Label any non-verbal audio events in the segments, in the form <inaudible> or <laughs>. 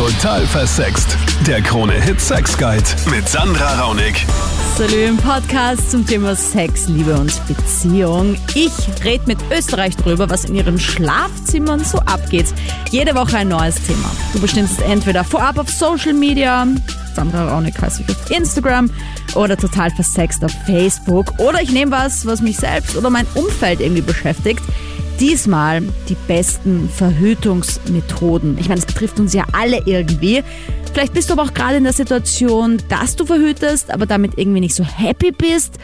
Total versext. Der Krone-Hit Sex Guide mit Sandra Raunig. Salü im Podcast zum Thema Sex, Liebe und Beziehung. Ich rede mit Österreich drüber, was in ihren Schlafzimmern so abgeht. Jede Woche ein neues Thema. Du bestimmst entweder vorab auf Social Media, Sandra Raunig heißt ich auf Instagram oder total versext auf Facebook. Oder ich nehme was, was mich selbst oder mein Umfeld irgendwie beschäftigt. Diesmal die besten Verhütungsmethoden. Ich meine, es betrifft uns ja alle irgendwie. Vielleicht bist du aber auch gerade in der Situation, dass du verhütest, aber damit irgendwie nicht so happy bist.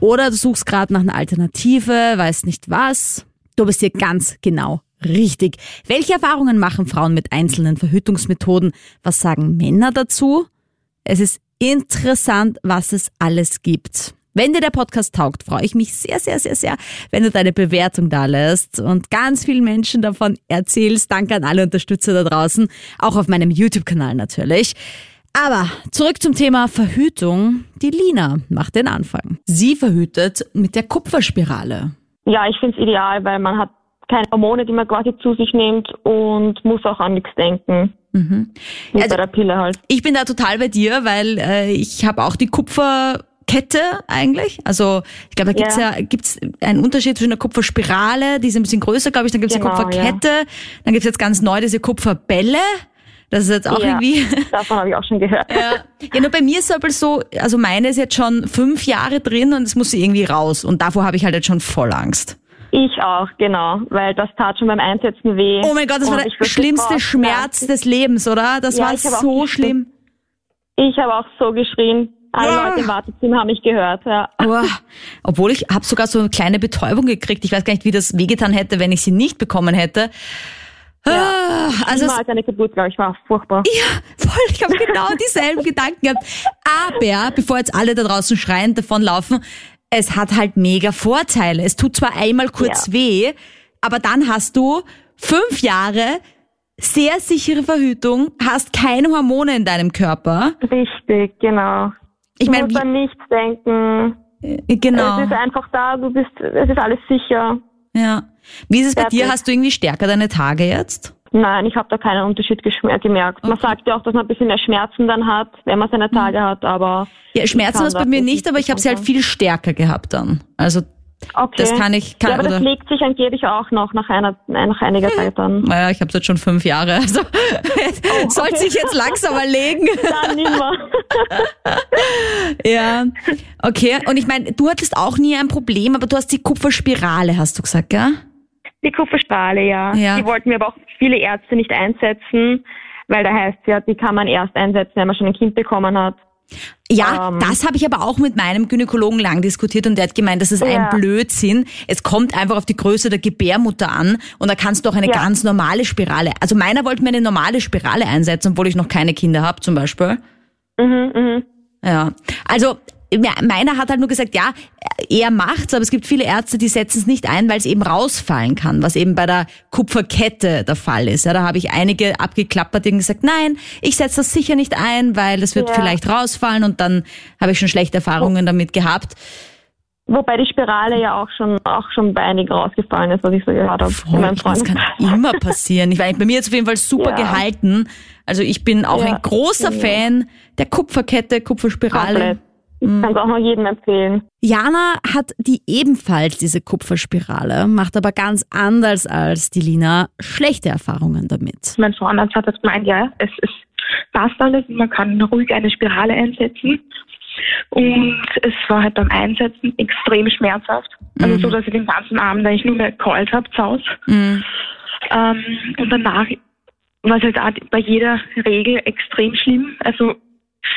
Oder du suchst gerade nach einer Alternative, weißt nicht was. Du bist hier ganz genau richtig. Welche Erfahrungen machen Frauen mit einzelnen Verhütungsmethoden? Was sagen Männer dazu? Es ist interessant, was es alles gibt. Wenn dir der Podcast taugt, freue ich mich sehr, sehr, sehr, sehr, wenn du deine Bewertung da lässt und ganz vielen Menschen davon erzählst. Danke an alle Unterstützer da draußen, auch auf meinem YouTube-Kanal natürlich. Aber zurück zum Thema Verhütung. Die Lina macht den Anfang. Sie verhütet mit der Kupferspirale. Ja, ich finde es ideal, weil man hat keine Hormone, die man quasi zu sich nimmt und muss auch an nichts denken. Mhm. Also, bei der Pille halt. Ich bin da total bei dir, weil äh, ich habe auch die Kupfer Kette eigentlich. Also ich glaube, da gibt's ja, ja gibt's einen Unterschied zwischen der Kupferspirale, die ist ein bisschen größer, glaube ich, dann gibt's genau, die Kupferkette, ja. dann gibt's jetzt ganz neu diese Kupferbälle. Das ist jetzt auch ja, irgendwie. <laughs> Davon habe ich auch schon gehört. Ja. ja, nur bei mir ist es aber so, also meine ist jetzt schon fünf Jahre drin und es muss irgendwie raus. Und davor habe ich halt jetzt schon voll Angst. Ich auch, genau, weil das tat schon beim Einsetzen weh. Oh mein Gott, das war der schlimmste Schmerz des Lebens, oder? Das ja, war so schlimm. Ich habe auch so geschrien. Alle ja. Leute im Wartezimmer haben mich gehört, ja. Oh, obwohl ich habe sogar so eine kleine Betäubung gekriegt. Ich weiß gar nicht, wie das wehgetan hätte, wenn ich sie nicht bekommen hätte. Ja. Ah, also als eine Geburt, glaube ich, war furchtbar. Ja, voll. Ich habe genau dieselben Gedanken gehabt. Aber, bevor jetzt alle da draußen schreiend davonlaufen, es hat halt mega Vorteile. Es tut zwar einmal kurz ja. weh, aber dann hast du fünf Jahre sehr sichere Verhütung, hast keine Hormone in deinem Körper. Richtig, genau. Ich meine, du musst an nichts denken. Äh, genau. Es ist einfach da, du bist, es ist alles sicher. Ja. Wie ist es bei dir? Hast du irgendwie stärker deine Tage jetzt? Nein, ich habe da keinen Unterschied gemerkt. Man sagt ja auch, dass man ein bisschen mehr Schmerzen dann hat, wenn man seine Tage mhm. hat, aber. Ja, Schmerzen hast bei mir nicht, aber ich habe sie halt viel stärker gehabt dann. Also Okay. Das kann ich. Kann, ja, aber das legt sich angeblich auch noch nach einer nach einiger hm. Zeit dann. Naja, ich habe jetzt schon fünf Jahre. Also <laughs> oh, <laughs> sollte sich jetzt langsam erlegen. <laughs> Dann nimmer. ja. Okay. Und ich meine, du hattest auch nie ein Problem, aber du hast die Kupferspirale, hast du gesagt, gell? Die Kupferspirale, ja. ja. Die wollten mir aber auch viele Ärzte nicht einsetzen, weil da heißt ja, die kann man erst einsetzen, wenn man schon ein Kind bekommen hat. Ja, ähm, das habe ich aber auch mit meinem Gynäkologen lang diskutiert und der hat gemeint, das ist ja. ein Blödsinn. Es kommt einfach auf die Größe der Gebärmutter an und da kannst du auch eine ja. ganz normale Spirale. Also meiner wollte mir eine normale Spirale einsetzen, obwohl ich noch keine Kinder habe zum Beispiel. Mhm, mh. Ja, also meiner hat halt nur gesagt, ja, er macht's, aber es gibt viele Ärzte, die setzen es nicht ein, weil es eben rausfallen kann, was eben bei der Kupferkette der Fall ist. Ja, da habe ich einige abgeklappert und gesagt, nein, ich setze das sicher nicht ein, weil das wird ja. vielleicht rausfallen und dann habe ich schon schlechte Erfahrungen damit gehabt. Wobei die Spirale ja auch schon auch schon bei einigen rausgefallen ist, was ich so gehört habe. Voll, das kann immer passieren. Ich meine, bei mir jetzt auf jeden Fall super ja. gehalten. Also ich bin auch ja. ein großer Fan der Kupferkette, Kupferspirale. Komplett. Ich mhm. kann es auch noch jedem empfehlen. Jana hat die ebenfalls diese Kupferspirale, macht aber ganz anders als die Lina schlechte Erfahrungen damit. Mein Frauenarzt hat das gemeint, ja, es ist passt alles, man kann ruhig eine Spirale einsetzen. Und es war halt beim Einsetzen extrem schmerzhaft. Also mhm. so, dass ich den ganzen Abend eigentlich nur mehr geheult habe zu Hause. Mhm. Ähm, und danach war es halt auch bei jeder Regel extrem schlimm. Also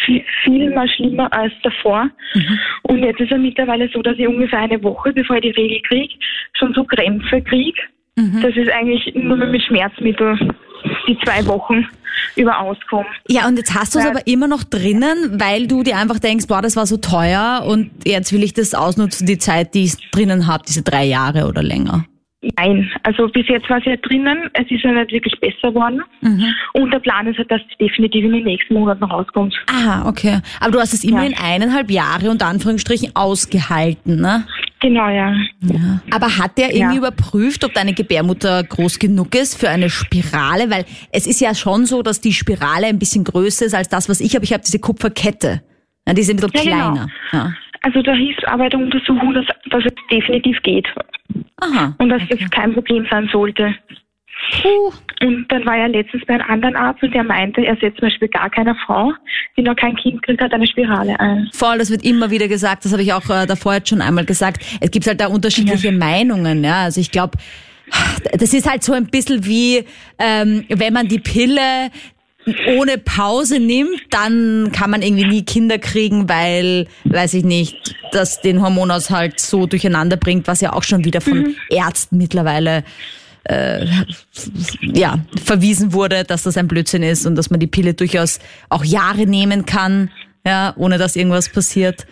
viel, viel mal schlimmer als davor. Mhm. Und jetzt ist es mittlerweile so, dass ich ungefähr eine Woche, bevor ich die Regel kriege, schon so Krämpfe kriege. Mhm. Das ist eigentlich nur mit Schmerzmittel die zwei Wochen über auskommen. Ja, und jetzt hast du es aber immer noch drinnen, weil du dir einfach denkst, boah, das war so teuer und jetzt will ich das ausnutzen, die Zeit, die ich drinnen habe, diese drei Jahre oder länger. Nein, also bis jetzt war es ja drinnen, es ist ja nicht wirklich besser geworden. Mhm. Und der Plan ist halt, dass es definitiv in den nächsten Monaten rauskommt. Ah, okay. Aber du hast es immerhin ja. eineinhalb Jahre unter Anführungsstrichen ausgehalten, ne? Genau, ja. ja. Aber hat der irgendwie ja. überprüft, ob deine Gebärmutter groß genug ist für eine Spirale? Weil es ist ja schon so, dass die Spirale ein bisschen größer ist als das, was ich habe. Ich habe diese Kupferkette. Ja, die ist ein bisschen genau. kleiner. Genau. Also da hieß aber der Untersuchung, dass, dass es definitiv geht. Aha. Und dass okay. das kein Problem sein sollte. Puh. Und dann war er letztens bei einem anderen Arzt und der meinte, er setzt zum Beispiel gar keiner Frau, die noch kein Kind kriegt, hat eine Spirale ein. Voll, das wird immer wieder gesagt. Das habe ich auch äh, davor jetzt schon einmal gesagt. Es gibt halt da unterschiedliche ja. Meinungen. Ja, also ich glaube, das ist halt so ein bisschen wie, ähm, wenn man die Pille ohne Pause nimmt, dann kann man irgendwie nie Kinder kriegen, weil, weiß ich nicht, das den Hormonaushalt so durcheinander bringt, was ja auch schon wieder von mhm. Ärzten mittlerweile äh, ja, verwiesen wurde, dass das ein Blödsinn ist und dass man die Pille durchaus auch Jahre nehmen kann, ja, ohne dass irgendwas passiert.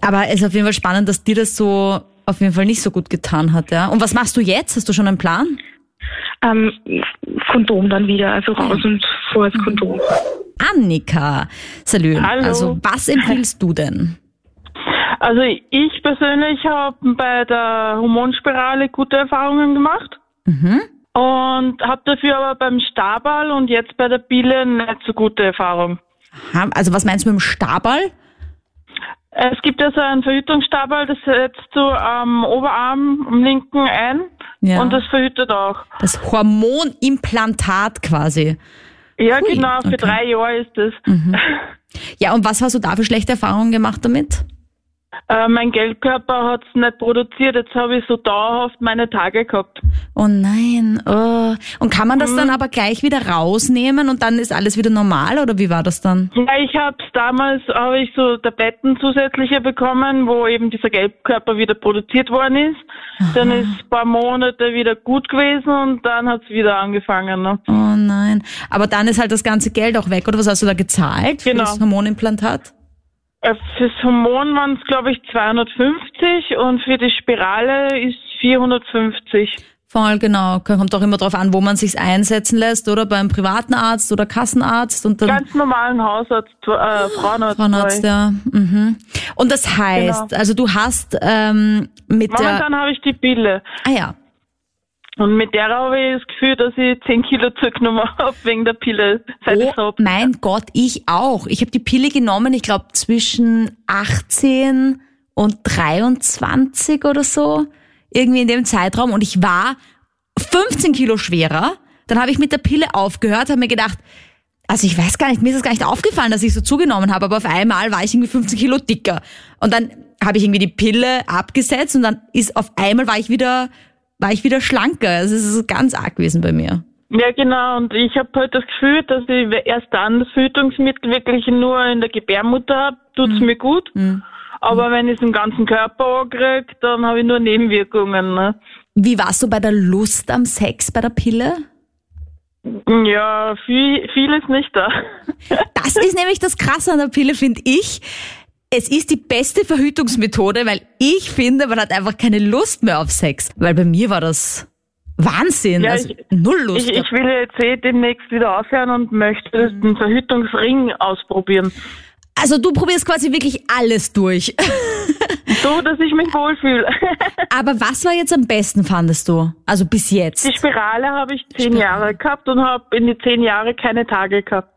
Aber es ist auf jeden Fall spannend, dass dir das so auf jeden Fall nicht so gut getan hat, ja. Und was machst du jetzt? Hast du schon einen Plan? Ähm, Kondom dann wieder, also raus und vor das Kondom. Annika, Salü, Hallo. also was empfiehlst du denn? Also ich persönlich habe bei der Hormonspirale gute Erfahrungen gemacht. Mhm. Und habe dafür aber beim Stabal und jetzt bei der Pille nicht so gute Erfahrung. Aha, also was meinst du mit dem Stabal? Es gibt ja so einen Verhütungsstabal, das setzt du am Oberarm, am linken ein ja. und das verhütet auch. Das Hormonimplantat quasi. Ja, Hui, genau, für okay. drei Jahre ist das. Mhm. Ja, und was hast du da für schlechte Erfahrungen gemacht damit? Äh, mein Geldkörper hat es nicht produziert. Jetzt habe ich so dauerhaft meine Tage gehabt. Oh nein. Oh. Und kann man das mhm. dann aber gleich wieder rausnehmen und dann ist alles wieder normal oder wie war das dann? Ja, ich habe damals habe ich so Tabletten zusätzliche bekommen, wo eben dieser Gelbkörper wieder produziert worden ist. Aha. Dann ist ein paar Monate wieder gut gewesen und dann hat es wieder angefangen. Ne? Oh nein. Aber dann ist halt das ganze Geld auch weg, oder was hast du da gezahlt genau. für das Hormonimplantat? Äh, fürs Hormon waren es, glaube ich, 250 und für die Spirale ist 450. Voll, genau. Kommt auch immer darauf an, wo man sich einsetzen lässt, oder beim privaten Arzt oder Kassenarzt. Und dann Ganz normalen Hausarzt, äh, Frauenarzt. Frauenarzt, ja. Mhm. Und das heißt, genau. also du hast ähm, mit Momentan habe ich die Pille. Ah ja. Und mit der habe ich das Gefühl, dass ich 10 Kilo zugenommen <laughs> habe wegen der Pille. Seit oh hab. mein Gott, ich auch. Ich habe die Pille genommen, ich glaube zwischen 18 und 23 oder so. Irgendwie in dem Zeitraum. Und ich war 15 Kilo schwerer. Dann habe ich mit der Pille aufgehört, habe mir gedacht, also ich weiß gar nicht, mir ist es gar nicht aufgefallen, dass ich so zugenommen habe, aber auf einmal war ich irgendwie 15 Kilo dicker. Und dann habe ich irgendwie die Pille abgesetzt und dann ist auf einmal war ich wieder war ich wieder schlanker. Also es ist ganz arg gewesen bei mir. Ja, genau. Und ich habe halt das Gefühl, dass ich erst dann das Verhütungsmittel wirklich nur in der Gebärmutter habe, tut es mhm. mir gut. Mhm. Aber wenn ich es im ganzen Körper ankriege, dann habe ich nur Nebenwirkungen. Ne? Wie warst du bei der Lust am Sex bei der Pille? Ja, viel, viel ist nicht da. Das ist nämlich das Krasse an der Pille, finde ich es ist die beste Verhütungsmethode, weil ich finde, man hat einfach keine Lust mehr auf Sex. Weil bei mir war das Wahnsinn, ja, also ich, null Lust. Ich, ich, will jetzt eh demnächst wieder aufhören und möchte den Verhütungsring ausprobieren. Also du probierst quasi wirklich alles durch. <laughs> So, dass ich mich wohlfühle. <laughs> Aber was war jetzt am besten, fandest du? Also bis jetzt? Die Spirale habe ich zehn Spirale. Jahre gehabt und habe in die zehn Jahre keine Tage gehabt.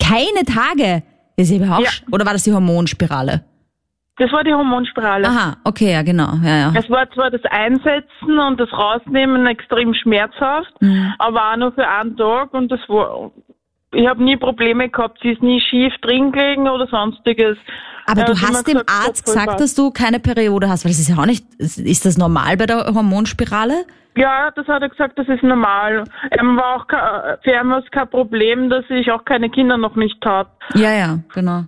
Keine Tage? Ist überhaupt, ja. Oder war das die Hormonspirale? Das war die Hormonspirale. Aha, okay, ja, genau. Ja, ja. Es war zwar das Einsetzen und das Rausnehmen extrem schmerzhaft, mhm. aber auch nur für einen Tag und das war, ich habe nie Probleme gehabt. Sie ist nie schief drin gelegen oder sonstiges. Aber ja, du hast dem gesagt, Arzt gesagt, dass du keine Periode hast, weil das ist ja auch nicht, ist das normal bei der Hormonspirale? Ja, das hat er gesagt, das ist normal. Er war auch für ihn war es kein Problem, dass ich auch keine Kinder noch nicht habe. Ja, ja, genau.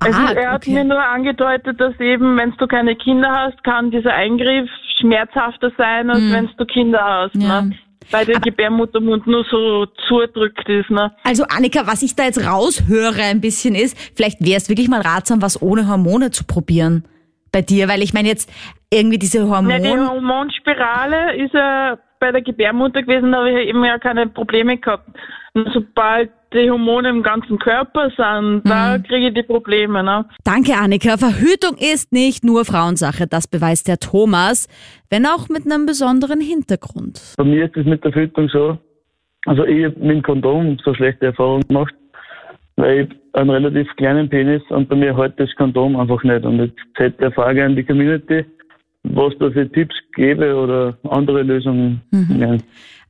Also ah, er hat okay. mir nur angedeutet, dass eben, wenn du keine Kinder hast, kann dieser Eingriff schmerzhafter sein, als hm. wenn du Kinder hast. Ja. Ne? Weil der Gebärmuttermund nur so zudrückt ist. Ne? Also Annika, was ich da jetzt raushöre ein bisschen ist, vielleicht wäre es wirklich mal ratsam, was ohne Hormone zu probieren bei dir, weil ich meine jetzt irgendwie diese Hormone. Ja, die Hormonspirale ist ja bei der Gebärmutter gewesen, da habe ich eben ja keine Probleme gehabt. Und sobald die Hormone im ganzen Körper sind, da mhm. kriege ich die Probleme. Ne? Danke, Annika. Verhütung ist nicht nur Frauensache, das beweist der Thomas, wenn auch mit einem besonderen Hintergrund. Bei mir ist es mit der Verhütung so, also ich habe mit dem Kondom so schlechte Erfahrungen gemacht, weil ich einen relativ kleinen Penis und bei mir hält das Kondom einfach nicht. Und jetzt hätte der Frage an die Community, was da für Tipps gäbe oder andere Lösungen. Mhm. Ja.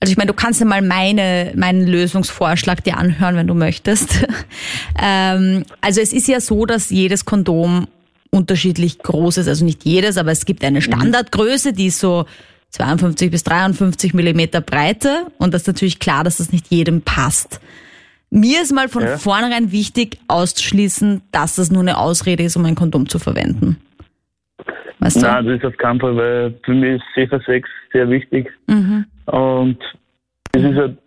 Also ich meine, du kannst ja mal meine, meinen Lösungsvorschlag dir anhören, wenn du möchtest. <laughs> ähm, also es ist ja so, dass jedes Kondom unterschiedlich groß ist. Also nicht jedes, aber es gibt eine mhm. Standardgröße, die ist so 52 bis 53 Millimeter Breite. Und das ist natürlich klar, dass das nicht jedem passt. Mir ist mal von ja. vornherein wichtig auszuschließen, dass das nur eine Ausrede ist, um ein Kondom zu verwenden. Weißt du? Nein, das ist auf keinen Fall, weil für mich ist Safer Sex sehr wichtig. Mhm. Und es ist halt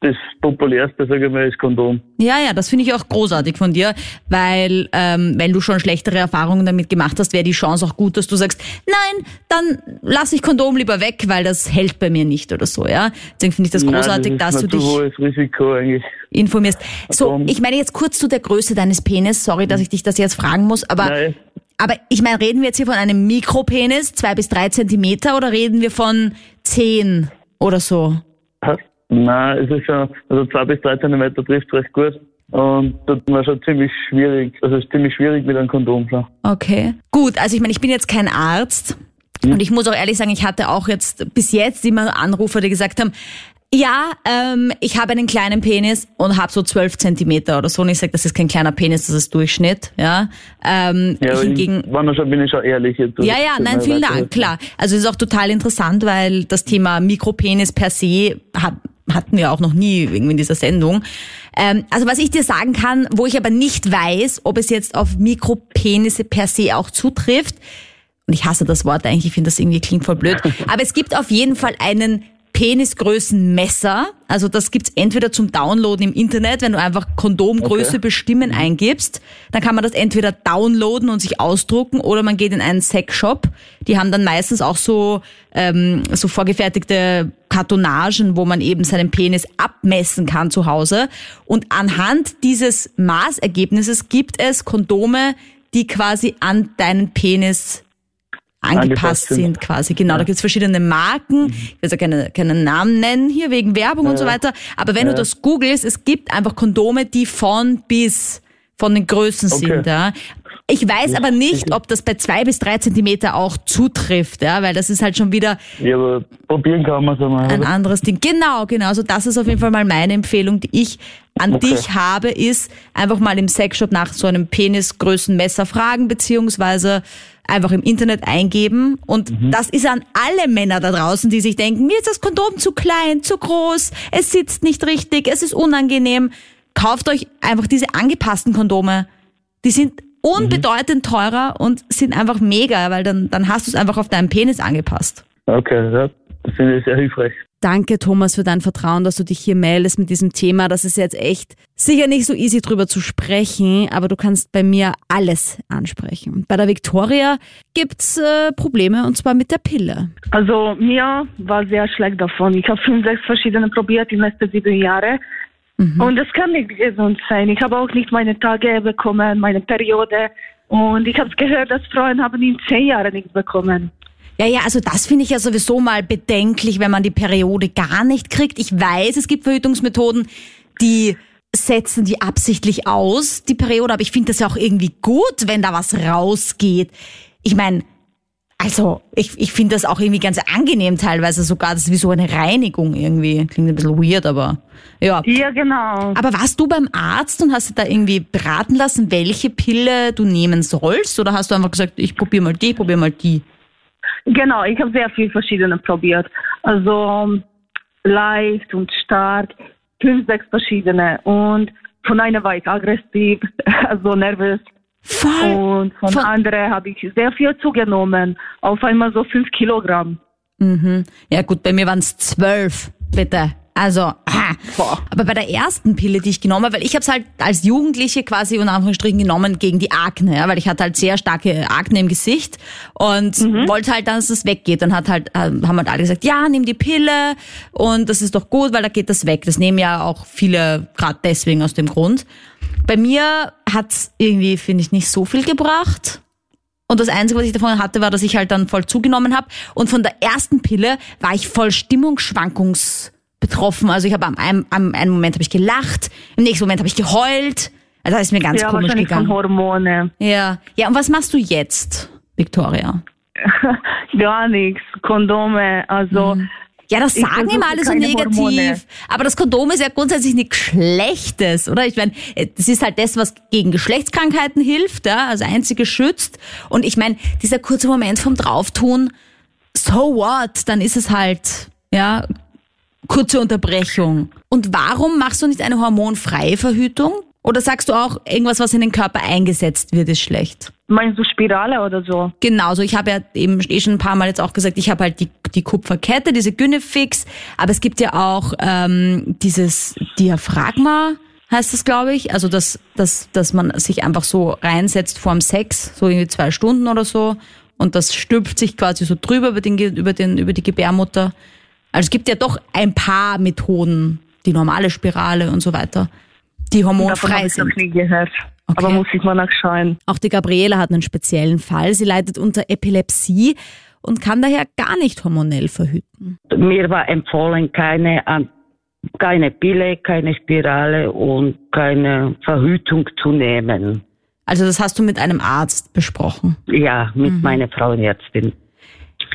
das populärste, sage ich mal, ist Kondom. Ja, ja, das finde ich auch großartig von dir, weil ähm, wenn du schon schlechtere Erfahrungen damit gemacht hast, wäre die Chance auch gut, dass du sagst, nein, dann lasse ich Kondom lieber weg, weil das hält bei mir nicht oder so, ja. Deswegen finde ich das großartig, nein, das dass du dich hohes Risiko eigentlich. informierst. So, ich meine jetzt kurz zu der Größe deines Penis. Sorry, dass ich dich das jetzt fragen muss, aber nein. Aber ich meine, reden wir jetzt hier von einem Mikropenis, zwei bis drei Zentimeter, oder reden wir von zehn oder so? Nein, es ist schon, also zwei bis drei Zentimeter trifft recht gut. Und das war schon ziemlich schwierig. Also ist ziemlich schwierig mit einem Kondom. Schon. Okay. Gut, also ich meine, ich bin jetzt kein Arzt. Und ich muss auch ehrlich sagen, ich hatte auch jetzt bis jetzt immer Anrufer, die gesagt haben, ja, ähm, ich habe einen kleinen Penis und habe so zwölf Zentimeter oder so. Und ich sage, das ist kein kleiner Penis, das ist Durchschnitt. Ja, ähm, ja hingegen, ich, schon, bin ich schon ehrlich. Jetzt, ja, ja, nein, vielen Dank, klar. Also es ist auch total interessant, weil das Thema Mikropenis per se hat, hatten wir auch noch nie irgendwie in dieser Sendung. Ähm, also was ich dir sagen kann, wo ich aber nicht weiß, ob es jetzt auf Mikropenisse per se auch zutrifft, und ich hasse das Wort eigentlich, ich finde das irgendwie klingt voll blöd, <laughs> aber es gibt auf jeden Fall einen Penisgrößenmesser. Also das gibt's entweder zum Downloaden im Internet, wenn du einfach Kondomgröße okay. bestimmen mhm. eingibst, dann kann man das entweder downloaden und sich ausdrucken oder man geht in einen Sexshop. Die haben dann meistens auch so, ähm, so vorgefertigte Kartonagen, wo man eben seinen Penis abmessen kann zu Hause. Und anhand dieses Maßergebnisses gibt es Kondome, die quasi an deinen Penis angepasst sind. quasi. Genau, ja. da gibt es verschiedene Marken. Ich will ja keine, keinen Namen nennen hier wegen Werbung ja. und so weiter. Aber wenn du das googelst, es gibt einfach Kondome, die von bis von den Größen okay. sind. Ja. Ich weiß aber nicht, ob das bei zwei bis drei Zentimeter auch zutrifft, ja, weil das ist halt schon wieder. Ja, aber probieren kann man es einmal. Ein anderes Ding. Genau, genau. Also das ist auf jeden Fall mal meine Empfehlung, die ich an okay. dich habe, ist einfach mal im Sexshop nach so einem Penisgrößenmesser fragen, beziehungsweise einfach im Internet eingeben. Und mhm. das ist an alle Männer da draußen, die sich denken, mir ist das Kondom zu klein, zu groß, es sitzt nicht richtig, es ist unangenehm. Kauft euch einfach diese angepassten Kondome. Die sind unbedeutend teurer und sind einfach mega, weil dann, dann hast du es einfach auf deinen Penis angepasst. Okay, ja, das finde ich sehr hilfreich. Danke, Thomas, für dein Vertrauen, dass du dich hier meldest mit diesem Thema. Das ist jetzt echt sicher nicht so easy drüber zu sprechen, aber du kannst bei mir alles ansprechen. Bei der Victoria gibt's äh, Probleme und zwar mit der Pille. Also mir war sehr schlecht davon. Ich habe fünf, sechs verschiedene probiert in den letzten sieben Jahren. Mhm. Und es kann nicht gesund sein. Ich habe auch nicht meine Tage bekommen, meine Periode. Und ich habe gehört, dass Frauen haben in zehn Jahren nichts bekommen. Ja, ja, also das finde ich ja sowieso mal bedenklich, wenn man die Periode gar nicht kriegt. Ich weiß, es gibt Verhütungsmethoden, die setzen die absichtlich aus, die Periode, aber ich finde das ja auch irgendwie gut, wenn da was rausgeht. Ich meine, also ich, ich finde das auch irgendwie ganz angenehm teilweise sogar. Das ist wie so eine Reinigung irgendwie. Klingt ein bisschen weird, aber ja. Ja, genau. Aber warst du beim Arzt und hast du da irgendwie beraten lassen, welche Pille du nehmen sollst? Oder hast du einfach gesagt, ich probiere mal die, probiere mal die? Genau, ich habe sehr viel verschiedene probiert. Also leicht und stark, fünf, sechs verschiedene. Und von einer war ich aggressiv, <laughs> also nervös. Voll. Und von, von anderen habe ich sehr viel zugenommen. Auf einmal so fünf Kilogramm. Mhm. Ja gut, bei mir waren es zwölf, bitte. Also, <clears throat> Boah. aber bei der ersten Pille, die ich genommen habe, weil ich habe es halt als Jugendliche quasi unter Anführungsstrichen genommen gegen die Akne, ja, weil ich hatte halt sehr starke Akne im Gesicht und mhm. wollte halt, dass es weggeht. Dann hat halt, äh, haben halt alle gesagt, ja, nimm die Pille und das ist doch gut, weil da geht das weg. Das nehmen ja auch viele gerade deswegen aus dem Grund. Bei mir hat's irgendwie, finde ich, nicht so viel gebracht. Und das Einzige, was ich davon hatte, war, dass ich halt dann voll zugenommen habe. Und von der ersten Pille war ich voll stimmungsschwankungsbetroffen. Also ich habe am, am, am einen Moment habe ich gelacht, im nächsten Moment habe ich geheult. Also das ist mir ganz ja, komisch gegangen. Von Hormone. Ja. Ja, und was machst du jetzt, Victoria? <laughs> Gar nichts. Kondome, also mhm. Ja, das sagen immer alle so negativ. Hormone. Aber das Kondom ist ja grundsätzlich nichts Schlechtes, oder? Ich meine, das ist halt das, was gegen Geschlechtskrankheiten hilft, ja, also einzige schützt. Und ich meine, dieser kurze Moment vom Drauftun, so what? Dann ist es halt, ja, kurze Unterbrechung. Und warum machst du nicht eine hormonfreie Verhütung? Oder sagst du auch, irgendwas, was in den Körper eingesetzt wird, ist schlecht? Meinst du Spirale oder so? Genau, so ich habe ja eben eh schon ein paar Mal jetzt auch gesagt, ich habe halt die, die Kupferkette, diese Gynefix, aber es gibt ja auch ähm, dieses Diaphragma, heißt das, glaube ich. Also dass, dass, dass man sich einfach so reinsetzt vorm Sex, so irgendwie zwei Stunden oder so, und das stülpt sich quasi so drüber über, den, über, den, über die Gebärmutter. Also es gibt ja doch ein paar Methoden, die normale Spirale und so weiter die hormonfrei sind. Ich noch nie gehört. Okay. Aber muss ich mal nachschauen. Auch die Gabriele hat einen speziellen Fall. Sie leidet unter Epilepsie und kann daher gar nicht hormonell verhüten. Mir war empfohlen, keine, keine Pille, keine Spirale und keine Verhütung zu nehmen. Also das hast du mit einem Arzt besprochen? Ja, mit mhm. meiner Frauenärztin.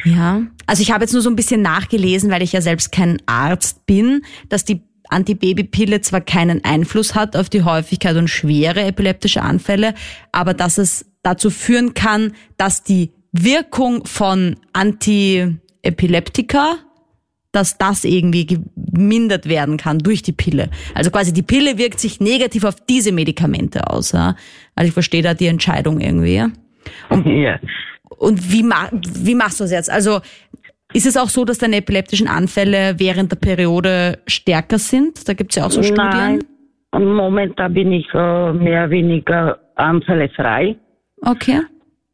Ja, also ich habe jetzt nur so ein bisschen nachgelesen, weil ich ja selbst kein Arzt bin, dass die Antibabypille zwar keinen Einfluss hat auf die Häufigkeit und schwere epileptische Anfälle, aber dass es dazu führen kann, dass die Wirkung von Antiepileptika, dass das irgendwie gemindert werden kann durch die Pille. Also quasi die Pille wirkt sich negativ auf diese Medikamente aus. Ja? Also ich verstehe da die Entscheidung irgendwie. Und, ja. Und wie, wie machst du das jetzt? Also ist es auch so, dass deine epileptischen Anfälle während der Periode stärker sind? Da gibt es ja auch so Studien. Nein, momentan bin ich äh, mehr oder weniger anfällefrei. Okay.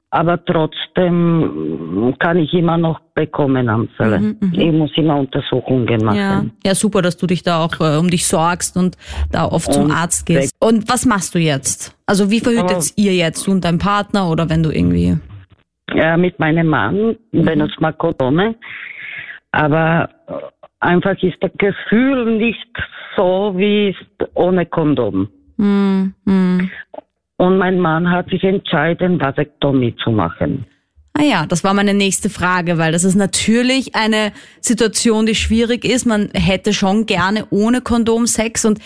Aber trotzdem kann ich immer noch bekommen Anfälle. Mhm, mhm, ich muss immer Untersuchungen machen. Ja. ja, super, dass du dich da auch äh, um dich sorgst und da oft und zum Arzt gehst. Und was machst du jetzt? Also wie verhütet ihr jetzt? Du und dein Partner oder wenn du irgendwie ja, mit meinem Mann, mhm. benutzt man Kondome. Aber einfach ist das Gefühl nicht so wie ohne Kondom. Mhm. Und mein Mann hat sich entschieden, Vasektomie zu machen. Ah ja, das war meine nächste Frage, weil das ist natürlich eine Situation, die schwierig ist. Man hätte schon gerne ohne Kondom Sex und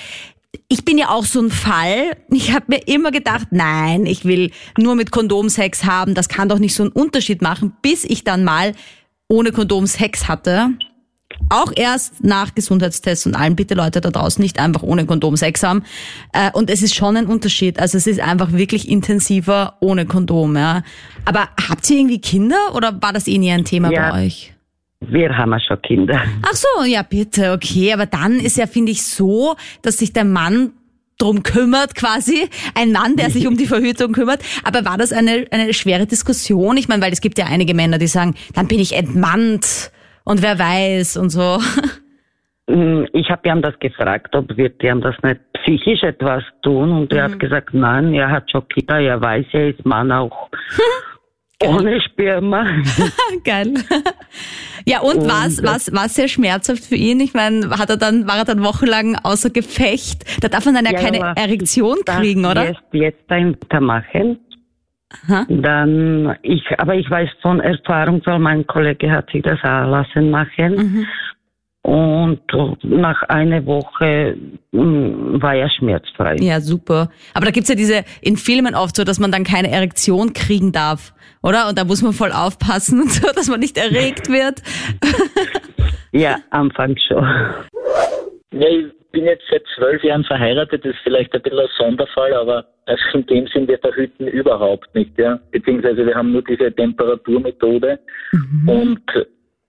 ich bin ja auch so ein Fall. Ich habe mir immer gedacht, nein, ich will nur mit Kondom Sex haben. Das kann doch nicht so einen Unterschied machen, bis ich dann mal ohne Kondom Sex hatte. Auch erst nach Gesundheitstests und allem. Bitte Leute da draußen nicht einfach ohne Kondom Sex haben. Äh, und es ist schon ein Unterschied. Also es ist einfach wirklich intensiver ohne Kondom. Ja. Aber habt ihr irgendwie Kinder oder war das eh nie ein Thema ja. bei euch? Wir haben ja schon Kinder. Ach so, ja bitte, okay. Aber dann ist ja, finde ich, so, dass sich der Mann drum kümmert quasi. Ein Mann, der sich um die Verhütung kümmert. Aber war das eine, eine schwere Diskussion? Ich meine, weil es gibt ja einige Männer, die sagen, dann bin ich entmannt und wer weiß und so. Mm, ich habe ihm das gefragt, ob wir ihm das nicht psychisch etwas tun und er mhm. hat gesagt, nein, er hat schon Kinder, er weiß, er ist Mann auch. <laughs> Ohne Sperma. <laughs> Geil. Ja, und, und was, was, was sehr schmerzhaft für ihn? Ich meine, hat er dann, war er dann wochenlang außer Gefecht? Da darf man dann ja, ja keine Erektion kriegen, oder? Jetzt, jetzt ein machen. Aha. Dann, ich, aber ich weiß von Erfahrung, weil mein Kollege hat sich das auch lassen machen. Mhm. Und nach einer Woche hm, war er schmerzfrei. Ja, super. Aber da gibt's ja diese, in Filmen oft so, dass man dann keine Erektion kriegen darf, oder? Und da muss man voll aufpassen und so, dass man nicht erregt wird. <laughs> ja, anfangs schon. Ja, ich bin jetzt seit zwölf Jahren verheiratet, das ist vielleicht ein bisschen ein Sonderfall, aber also in dem sind wir verhüten überhaupt nicht, ja. Beziehungsweise wir haben nur diese Temperaturmethode mhm. und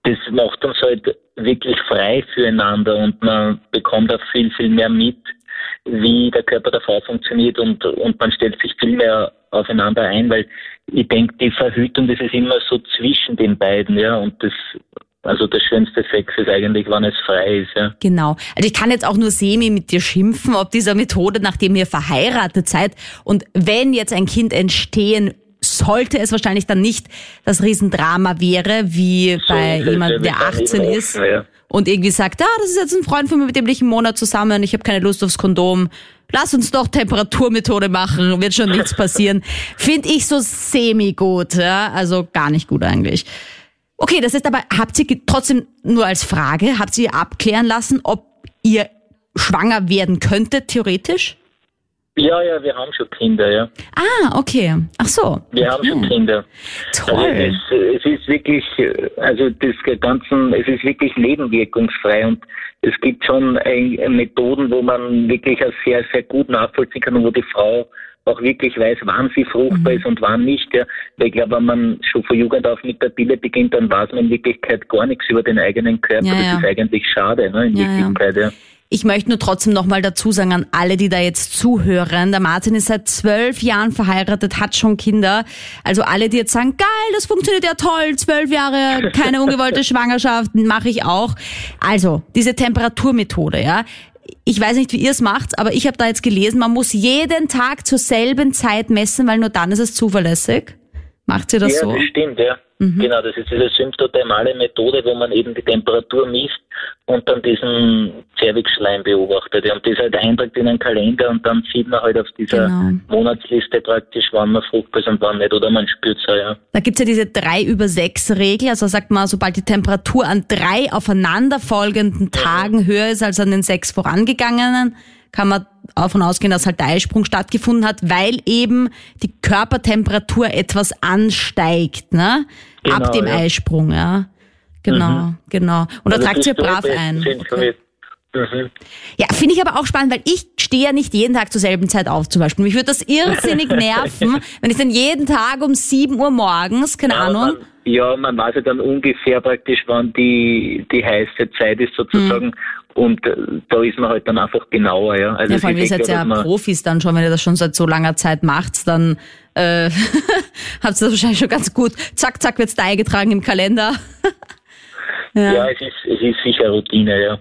das macht uns halt wirklich frei füreinander und man bekommt auch viel, viel mehr mit, wie der Körper der Frau funktioniert und, und man stellt sich viel mehr aufeinander ein, weil ich denke, die Verhütung, das ist immer so zwischen den beiden, ja, und das also der schönste Sex ist eigentlich, wann es frei ist, ja. Genau. Also ich kann jetzt auch nur semi mit dir schimpfen, ob dieser Methode, nachdem ihr verheiratet seid und wenn jetzt ein Kind entstehen sollte es wahrscheinlich dann nicht das Riesendrama wäre, wie so, bei jemandem, der 18 ist ja. Und irgendwie sagt, ah, das ist jetzt ein Freund von mir, mit dem bin ich einen Monat zusammen, ich habe keine Lust aufs Kondom. Lass uns doch Temperaturmethode machen, wird schon nichts passieren. <laughs> Finde ich so semi gut, ja, also gar nicht gut eigentlich. Okay, das ist aber, habt ihr trotzdem nur als Frage, habt ihr abklären lassen, ob ihr schwanger werden könntet, theoretisch? Ja, ja, wir haben schon Kinder, ja. Ah, okay. Ach so. Wir haben schon Kinder. Toll. Also es, ist, es ist wirklich, also das Ganze, es ist wirklich nebenwirkungsfrei und es gibt schon Methoden, wo man wirklich sehr, sehr gut nachvollziehen kann und wo die Frau auch wirklich weiß, wann sie fruchtbar mhm. ist und wann nicht. Ja. Weil ich glaube, wenn man schon von Jugend auf mit der Pille beginnt, dann weiß man in Wirklichkeit gar nichts über den eigenen Körper. Ja, das ja. ist eigentlich schade, ne, in Wirklichkeit, ja. Ich möchte nur trotzdem nochmal dazu sagen an alle, die da jetzt zuhören. Der Martin ist seit zwölf Jahren verheiratet, hat schon Kinder. Also alle, die jetzt sagen, geil, das funktioniert ja toll, zwölf Jahre, keine <laughs> ungewollte Schwangerschaft, mache ich auch. Also, diese Temperaturmethode, ja ich weiß nicht, wie ihr es macht, aber ich habe da jetzt gelesen, man muss jeden Tag zur selben Zeit messen, weil nur dann ist es zuverlässig. Macht ihr das ja, so? Ja, das stimmt, ja. Mhm. Genau, das ist diese symptothermale Methode, wo man eben die Temperatur misst und dann diesen Zervixschleim beobachtet. Und das halt einträgt in einen Kalender und dann sieht man halt auf dieser genau. Monatsliste praktisch, wann man fruchtbar ist und wann nicht, oder man spürt es ja. Da gibt's ja diese 3 über 6 Regel, also sagt man, sobald die Temperatur an drei aufeinanderfolgenden. Tagen höher ist als an den sechs vorangegangenen, kann man davon ausgehen, dass halt der Eisprung stattgefunden hat, weil eben die Körpertemperatur etwas ansteigt, ne? Genau, Ab dem ja. Eisprung, ja. Genau, mhm. genau. Und also da tragt ihr brav ein. Okay. Mhm. Ja, finde ich aber auch spannend, weil ich stehe ja nicht jeden Tag zur selben Zeit auf zum Beispiel. Mich würde das irrsinnig <laughs> nerven, wenn ich dann jeden Tag um 7 Uhr morgens, keine ja, Ahnung. Man, ja, man weiß ja dann ungefähr praktisch, wann die, die heiße Zeit ist sozusagen. Mhm. Und äh, da ist man halt dann einfach genauer, ja. Also ja, vor allem, ihr seid ja Profis dann schon, wenn ihr das schon seit so langer Zeit macht, dann äh, <laughs> habt ihr das wahrscheinlich schon ganz gut. Zack, zack, wird's da eingetragen im Kalender. <laughs> ja. ja, es, ist, es ist sicher Routine, ja.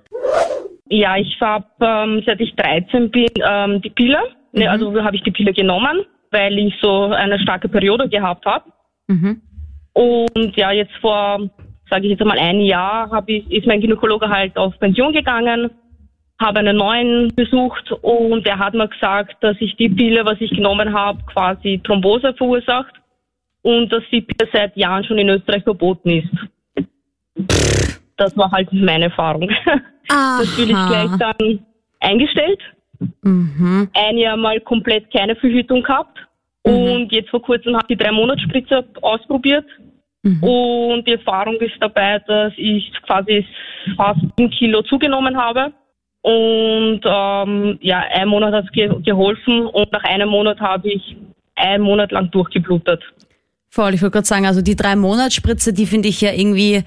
Ja, ich habe, ähm, seit ich 13 bin, ähm, die Pille. Ne, mhm. Also habe ich die Pille genommen, weil ich so eine starke Periode gehabt habe. Mhm. Und ja, jetzt vor sage ich jetzt einmal ein Jahr, hab ich, ist mein Gynäkologe halt auf Pension gegangen, habe einen neuen besucht und er hat mir gesagt, dass ich die Pille, was ich genommen habe, quasi Thrombose verursacht und dass die Pille seit Jahren schon in Österreich verboten ist. Das war halt meine Erfahrung. Aha. <laughs> Das will ich gleich dann eingestellt. Mhm. Ein Jahr mal komplett keine Verhütung gehabt. Mhm. Und jetzt vor kurzem habe ich die drei Monatsspritze ausprobiert Mhm. Und die Erfahrung ist dabei, dass ich quasi fast ein Kilo zugenommen habe. Und ähm, ja, ein Monat hat es ge geholfen und nach einem Monat habe ich einen Monat lang durchgeblutet. Voll, ich wollte gerade sagen, also die drei Monatsspritze, die finde ich ja irgendwie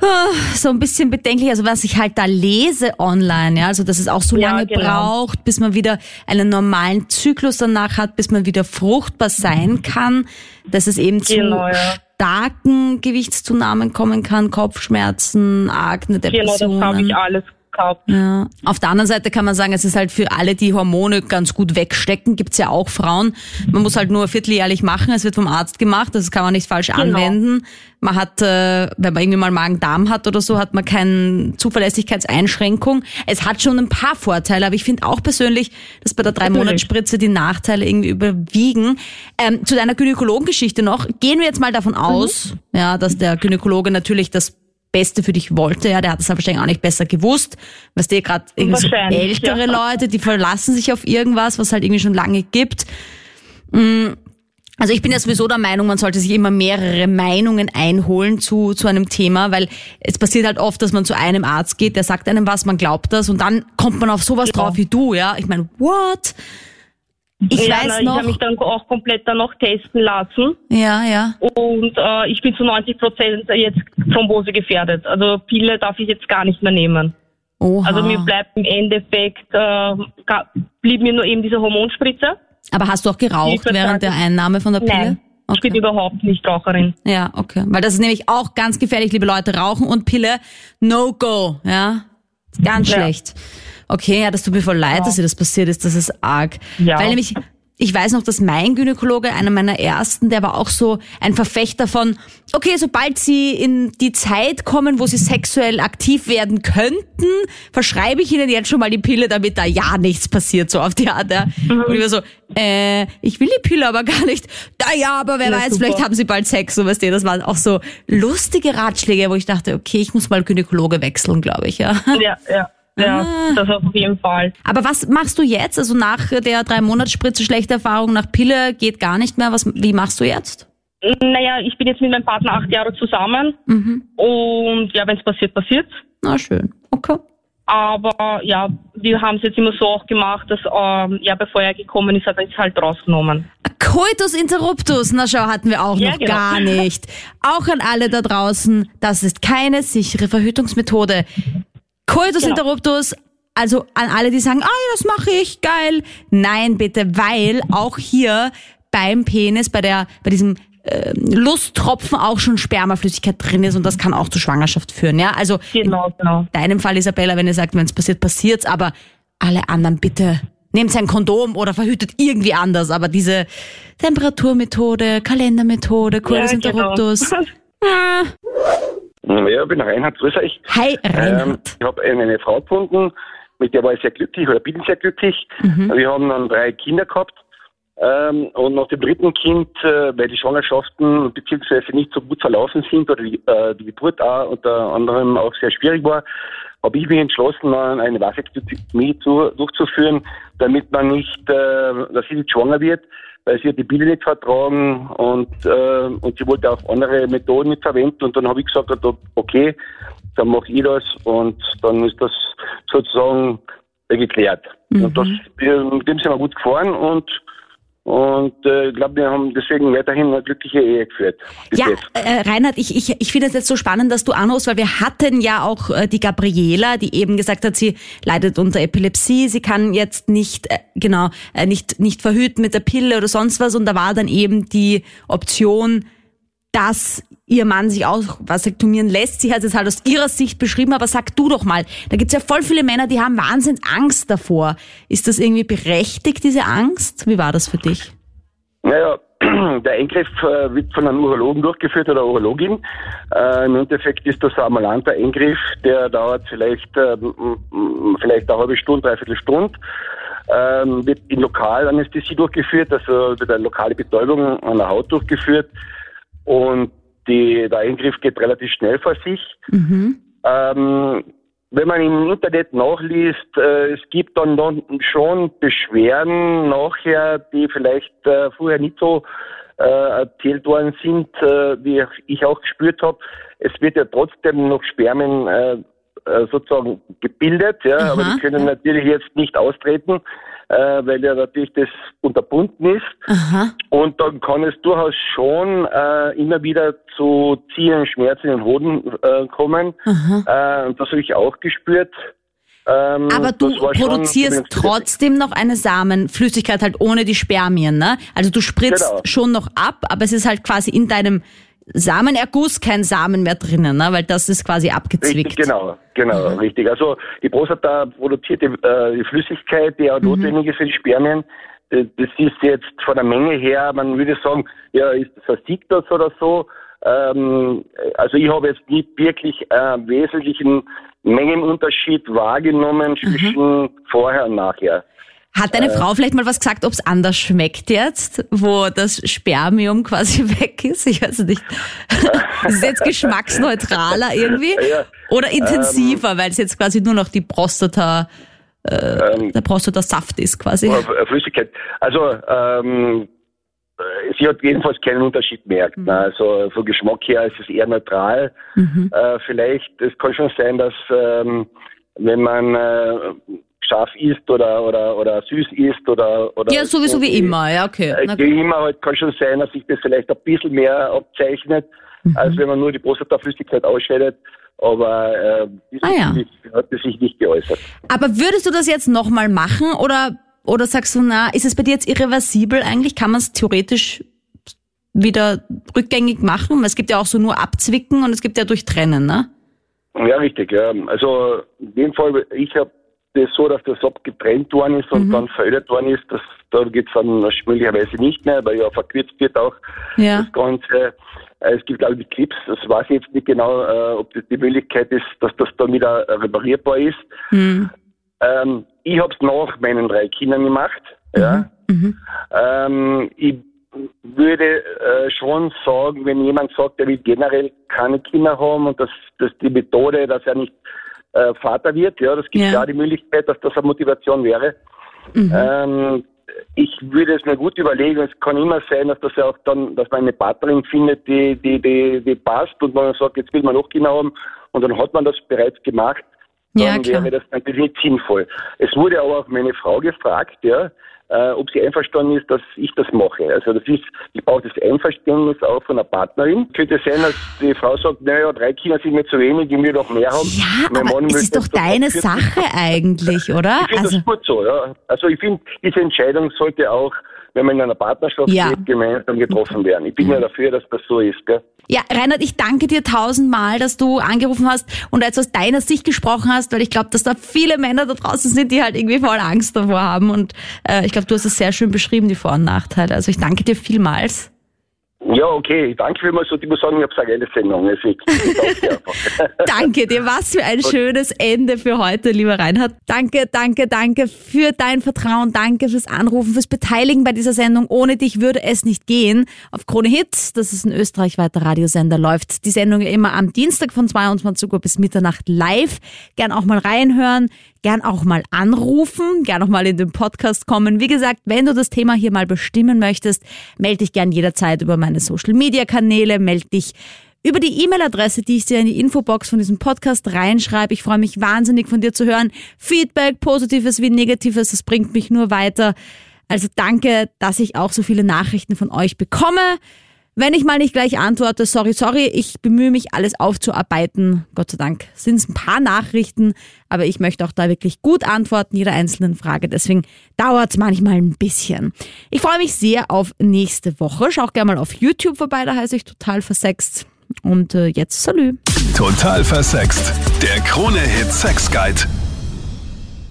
ah, so ein bisschen bedenklich, also was ich halt da lese online, ja, also dass es auch so lange ja, genau. braucht, bis man wieder einen normalen Zyklus danach hat, bis man wieder fruchtbar sein kann, dass es eben genau, zu ja starken Gewichtszunahmen kommen kann, Kopfschmerzen, Akne, Depressionen. Genau, das habe ich alles gehabt. Ja. Auf der anderen Seite kann man sagen, es ist halt für alle, die Hormone ganz gut wegstecken, gibt's ja auch Frauen. Man muss halt nur vierteljährlich machen, es wird vom Arzt gemacht, das kann man nicht falsch genau. anwenden. Man hat, äh, wenn man irgendwie mal Magen-Darm hat oder so, hat man keine Zuverlässigkeitseinschränkung. Es hat schon ein paar Vorteile, aber ich finde auch persönlich, dass bei der Drei-Monats-Spritze die Nachteile irgendwie überwiegen. Ähm, zu deiner Gynäkologengeschichte noch, gehen wir jetzt mal davon aus, mhm. ja, dass der Gynäkologe natürlich das Beste für dich wollte. Ja, der hat es halt wahrscheinlich auch nicht besser gewusst. Weißt du, gerade so ältere ja. Leute, die verlassen sich auf irgendwas, was halt irgendwie schon lange gibt. Mm, also ich bin ja sowieso der Meinung, man sollte sich immer mehrere Meinungen einholen zu, zu einem Thema, weil es passiert halt oft, dass man zu einem Arzt geht, der sagt einem was, man glaubt das und dann kommt man auf sowas ja. drauf wie du, ja. Ich meine, what? Ich ja, weiß na, noch. Ich habe mich dann auch komplett dann noch testen lassen. Ja, ja. Und äh, ich bin zu 90 Prozent jetzt Thrombose gefährdet. Also Pille darf ich jetzt gar nicht mehr nehmen. Oha. Also mir bleibt im Endeffekt, äh, blieb mir nur eben diese Hormonspritze. Aber hast du auch geraucht während der Einnahme von der Pille? Nein. Okay. Ich bin überhaupt nicht Raucherin. Ja, okay. Weil das ist nämlich auch ganz gefährlich, liebe Leute. Rauchen und Pille, no go, ja. Ganz ja. schlecht. Okay, ja, das tut mir voll leid, ja. dass dir das passiert ist. Das ist arg. Ja. Weil nämlich, ich weiß noch, dass mein Gynäkologe, einer meiner ersten, der war auch so ein Verfechter von, okay, sobald sie in die Zeit kommen, wo sie sexuell aktiv werden könnten, verschreibe ich ihnen jetzt schon mal die Pille, damit da ja nichts passiert, so auf die Art. Ja. Mhm. Und ich war so, äh, ich will die Pille aber gar nicht. Da ja, aber wer ja, weiß, super. vielleicht haben sie bald Sex, so weißt du. Das waren auch so lustige Ratschläge, wo ich dachte, okay, ich muss mal Gynäkologe wechseln, glaube ich, ja. Ja, ja. Ja, ah. das auf jeden Fall. Aber was machst du jetzt? Also nach der drei Monatsspritze schlechte Erfahrung nach Pille geht gar nicht mehr. Was, wie machst du jetzt? Naja, ich bin jetzt mit meinem Partner acht Jahre zusammen. Mhm. Und ja, wenn es passiert, passiert. Na schön. Okay. Aber ja, wir haben es jetzt immer so auch gemacht, dass ähm, ja, bevor er gekommen ist, hat er es halt rausgenommen. Coitus interruptus, na schau, hatten wir auch ja, noch genau. gar <laughs> nicht. Auch an alle da draußen, das ist keine sichere Verhütungsmethode. Coitus genau. interruptus, also an alle, die sagen, ah, ja, das mache ich, geil. Nein, bitte, weil auch hier beim Penis, bei der, bei diesem äh, Lusttropfen auch schon Spermaflüssigkeit drin ist und das kann auch zur Schwangerschaft führen. Ja, also genau, genau. in deinem Fall, Isabella, wenn ihr sagt, wenn es passiert, passiert's, aber alle anderen bitte nehmt ein Kondom oder verhütet irgendwie anders. Aber diese Temperaturmethode, Kalendermethode, Coitus ja, genau. interruptus. <laughs> ah. Ja, ich bin Reinhard, grüß euch. Hi, Reinhard. Ähm, ich habe eine Frau gefunden, mit der war ich sehr glücklich oder bin sehr glücklich. Mhm. Wir haben dann drei Kinder gehabt. Ähm, und nach dem dritten Kind, äh, weil die Schwangerschaften beziehungsweise nicht so gut verlaufen sind oder die, äh, die Geburt auch unter anderem auch sehr schwierig war, habe ich mich entschlossen, eine Vasektomie zu, durchzuführen, damit man nicht, äh, dass sie nicht schwanger wird weil sie hat die Bilder nicht vertragen und, äh, und sie wollte auch andere Methoden nicht verwenden. Und dann habe ich gesagt, okay, dann mache ich das und dann ist das sozusagen geklärt. Mhm. Und das, mit dem sind wir gut gefahren und und äh, ich glaube, wir haben deswegen weiterhin eine glückliche Ehe geführt. Ja, äh, Reinhard, ich, ich, ich finde es jetzt so spannend, dass du anrufst, weil wir hatten ja auch äh, die Gabriela, die eben gesagt hat, sie leidet unter Epilepsie, sie kann jetzt nicht, äh, genau, äh, nicht, nicht verhüten mit der Pille oder sonst was. Und da war dann eben die Option, dass ihr Mann sich auch vasektomieren lässt. Sie hat es halt aus ihrer Sicht beschrieben, aber sag du doch mal, da gibt's ja voll viele Männer, die haben Wahnsinns Angst davor. Ist das irgendwie berechtigt, diese Angst? Wie war das für dich? Naja, <clears throat> der Eingriff äh, wird von einem Urologen durchgeführt oder Urologin. Äh, Im Endeffekt ist das ein ambulanter Eingriff, der dauert vielleicht, äh, vielleicht eine halbe Stunde, dreiviertel Stunde. Ähm, wird in Lokalanästhesie durchgeführt, also wird eine lokale Betäubung an der Haut durchgeführt. Und die, der Eingriff geht relativ schnell vor sich. Mhm. Ähm, wenn man im Internet nachliest, äh, es gibt dann, dann schon Beschwerden nachher, die vielleicht äh, vorher nicht so äh, erzählt worden sind, äh, wie ich auch gespürt habe. Es wird ja trotzdem noch Spermien äh, äh sozusagen gebildet, ja, Aha. aber die können natürlich jetzt nicht austreten äh, weil ja natürlich das unterbunden ist. Aha. Und dann kann es durchaus schon äh, immer wieder zu ziehenden Schmerzen in den Hoden äh, kommen. Äh, das habe ich auch gespürt. Ähm, Aber du produzierst trotzdem noch eine Samenflüssigkeit halt ohne die Spermien, ne? Also du spritzt genau. schon noch ab, aber es ist halt quasi in deinem Samenerguss kein Samen mehr drinnen, ne? weil das ist quasi abgezwickt. Richtig, genau, genau, mhm. richtig. Also die Prostata produziert die, äh, die Flüssigkeit, die auch mhm. notwendig ist für die Spermien. Das ist jetzt von der Menge her, man würde sagen, ja, ist versiegt das oder so. Ähm, also ich habe jetzt nicht wirklich einen wesentlichen Mengenunterschied wahrgenommen mhm. zwischen mhm. vorher und nachher. Hat deine äh, Frau vielleicht mal was gesagt, ob es anders schmeckt jetzt, wo das Spermium quasi <laughs> weg ist? Ich weiß nicht. <laughs> ist es jetzt geschmacksneutraler irgendwie? <laughs> Ja, Oder intensiver, ähm, weil es jetzt quasi nur noch die Prostata, äh, ähm, der Prostatasaft ist quasi? Flüssigkeit. Also, ähm, sie hat jedenfalls keinen Unterschied gemerkt. Mhm. Also vom Geschmack her ist es eher neutral. Mhm. Äh, vielleicht, es kann schon sein, dass ähm, wenn man äh, scharf isst oder, oder, oder süß isst oder, oder. Ja, sowieso wie immer, ja, okay. Äh, wie immer halt kann schon sein, dass sich das vielleicht ein bisschen mehr abzeichnet, mhm. als wenn man nur die Prostataflüssigkeit ausscheidet. Aber äh, ah, ja. hat das sich nicht geäußert. Aber würdest du das jetzt nochmal machen oder, oder sagst du, na, ist es bei dir jetzt irreversibel eigentlich? Kann man es theoretisch wieder rückgängig machen? Es gibt ja auch so nur abzwicken und es gibt ja durchtrennen, ne? Ja, richtig, ja. Also in dem Fall, ich habe das so, dass das abgetrennt worden ist und mhm. dann verändert worden ist. Das, da geht es dann möglicherweise nicht mehr, weil ja verkürzt wird auch ja. das Ganze. Äh, es gibt glaube ich Clips, das weiß ich jetzt nicht genau, äh, ob das die Möglichkeit ist, dass das dann wieder reparierbar ist. Mhm. Ähm, ich habe es nach meinen drei Kindern gemacht. Ja. Mhm. mhm. Ähm, ich würde äh, schon sagen, wenn jemand sagt, er will generell keine Kinder haben und dass, dass die Methode, dass er nicht äh, Vater wird, ja, das gibt ja. ja die Möglichkeit, dass das eine Motivation wäre. Mhm. Ähm, ich würde es mir gut überlegen. Es kann immer sein, dass das ja auch dann, dass man eine Partnerin findet, die, die, die, die passt und man sagt, jetzt will man noch Kinder haben und dann hat man das bereits gemacht. Dann ja, wäre das natürlich nicht sinnvoll. Es wurde aber auch meine Frau gefragt, ja, äh, ob sie einverstanden ist, dass ich das mache. Also das ist, ich brauche das Einverständnis auch von der Partnerin. Könnte sein, dass die Frau sagt, naja, drei Kinder sind mir zu wenig, ich will doch mehr haben. Ja, mein aber es ist doch deine Sache eigentlich, oder? Ich finde also, das gut so, ja. Also ich finde, diese Entscheidung sollte auch wenn man in einer Partnerschaft ja. lebt, gemeinsam getroffen werden. Ich bin ja dafür, dass das so ist. Gell? Ja, Reinhard, ich danke dir tausendmal, dass du angerufen hast und jetzt aus deiner Sicht gesprochen hast, weil ich glaube, dass da viele Männer da draußen sind, die halt irgendwie voll Angst davor haben. Und äh, ich glaube, du hast es sehr schön beschrieben, die Vor- und Nachteile. Also ich danke dir vielmals. Ja, okay. Danke vielmals und ich muss sagen, ich habe eine geile Sendung. Also ich, <laughs> <laughs> danke dir. Was für ein schönes Ende für heute, lieber Reinhard. Danke, danke, danke für dein Vertrauen. Danke fürs Anrufen, fürs Beteiligen bei dieser Sendung. Ohne dich würde es nicht gehen. Auf Krone Hits, das ist ein österreichweiter Radiosender, läuft die Sendung immer am Dienstag von 22 Uhr bis Mitternacht live. Gern auch mal reinhören gern auch mal anrufen, gern auch mal in den Podcast kommen. Wie gesagt, wenn du das Thema hier mal bestimmen möchtest, melde dich gern jederzeit über meine Social Media Kanäle, melde dich über die E-Mail-Adresse, die ich dir in die Infobox von diesem Podcast reinschreibe. Ich freue mich wahnsinnig von dir zu hören. Feedback, positives wie negatives, das bringt mich nur weiter. Also danke, dass ich auch so viele Nachrichten von euch bekomme. Wenn ich mal nicht gleich antworte, sorry, sorry, ich bemühe mich, alles aufzuarbeiten. Gott sei Dank sind es ein paar Nachrichten, aber ich möchte auch da wirklich gut antworten, jeder einzelnen Frage. Deswegen dauert es manchmal ein bisschen. Ich freue mich sehr auf nächste Woche. Schau gerne mal auf YouTube vorbei, da heiße ich total versext. Und äh, jetzt salü. Total versext. Der Krone-Hit Sex Guide.